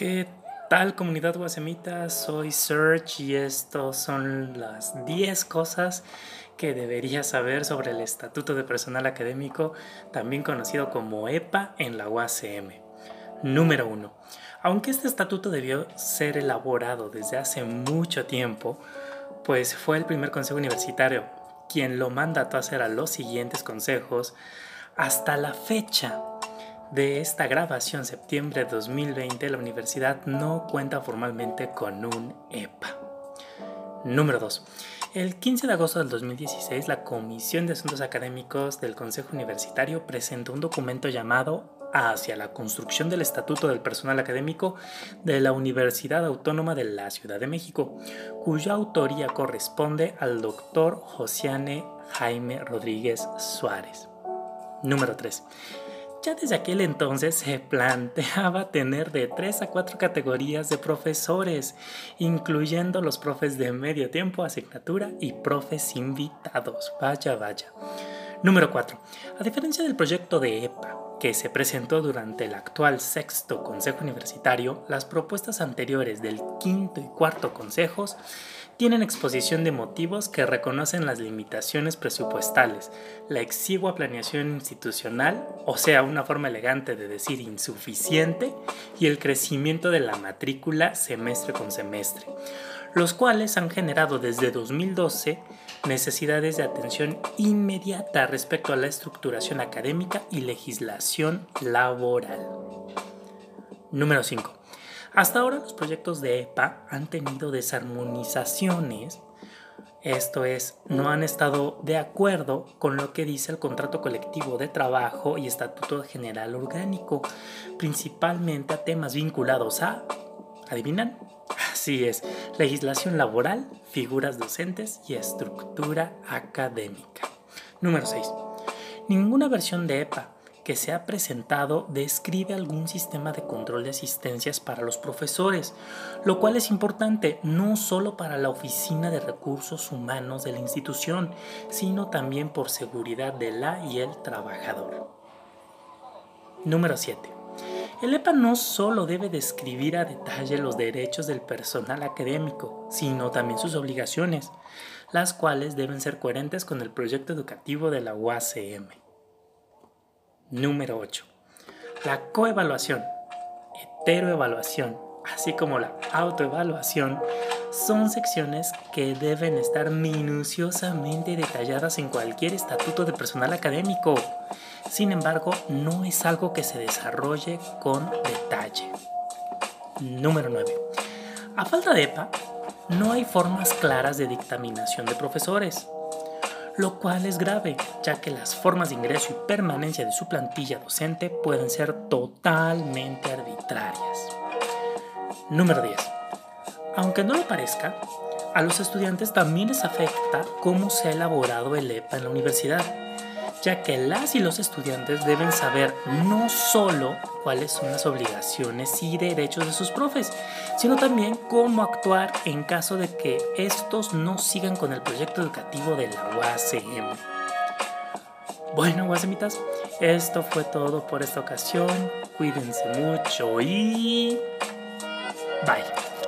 ¿Qué tal comunidad guasemita? Soy Serge y estos son las 10 cosas que deberías saber sobre el Estatuto de Personal Académico, también conocido como EPA en la UACM. Número 1. Aunque este estatuto debió ser elaborado desde hace mucho tiempo, pues fue el primer consejo universitario quien lo mandató a hacer a los siguientes consejos, hasta la fecha de esta grabación, septiembre de 2020, la universidad no cuenta formalmente con un EPA. Número 2. El 15 de agosto del 2016, la Comisión de Asuntos Académicos del Consejo Universitario presentó un documento llamado Hacia la construcción del Estatuto del Personal Académico de la Universidad Autónoma de la Ciudad de México, cuya autoría corresponde al doctor Josiane Jaime Rodríguez Suárez. Número 3. Ya desde aquel entonces se planteaba tener de 3 a 4 categorías de profesores, incluyendo los profes de medio tiempo, asignatura y profes invitados. Vaya, vaya. Número 4. A diferencia del proyecto de EPA, que se presentó durante el actual sexto Consejo Universitario, las propuestas anteriores del quinto y cuarto consejos tienen exposición de motivos que reconocen las limitaciones presupuestales, la exigua planeación institucional, o sea, una forma elegante de decir insuficiente, y el crecimiento de la matrícula semestre con semestre, los cuales han generado desde 2012 necesidades de atención inmediata respecto a la estructuración académica y legislación laboral. Número 5. Hasta ahora los proyectos de EPA han tenido desarmonizaciones, esto es, no han estado de acuerdo con lo que dice el contrato colectivo de trabajo y estatuto general orgánico, principalmente a temas vinculados a, ¿adivinan? Así es, legislación laboral, figuras docentes y estructura académica. Número 6. Ninguna versión de EPA que se ha presentado describe algún sistema de control de asistencias para los profesores, lo cual es importante no solo para la Oficina de Recursos Humanos de la institución, sino también por seguridad de la y el trabajador. Número 7. El EPA no solo debe describir a detalle los derechos del personal académico, sino también sus obligaciones, las cuales deben ser coherentes con el proyecto educativo de la UACM. Número 8. La coevaluación, heteroevaluación, así como la autoevaluación, son secciones que deben estar minuciosamente detalladas en cualquier estatuto de personal académico. Sin embargo, no es algo que se desarrolle con detalle. Número 9. A falta de EPA, no hay formas claras de dictaminación de profesores lo cual es grave, ya que las formas de ingreso y permanencia de su plantilla docente pueden ser totalmente arbitrarias. Número 10. Aunque no lo parezca, a los estudiantes también les afecta cómo se ha elaborado el EPA en la universidad ya que las y los estudiantes deben saber no solo cuáles son las obligaciones y derechos de sus profes, sino también cómo actuar en caso de que estos no sigan con el proyecto educativo de la UACM. Bueno, guasemitas, esto fue todo por esta ocasión. Cuídense mucho y... Bye.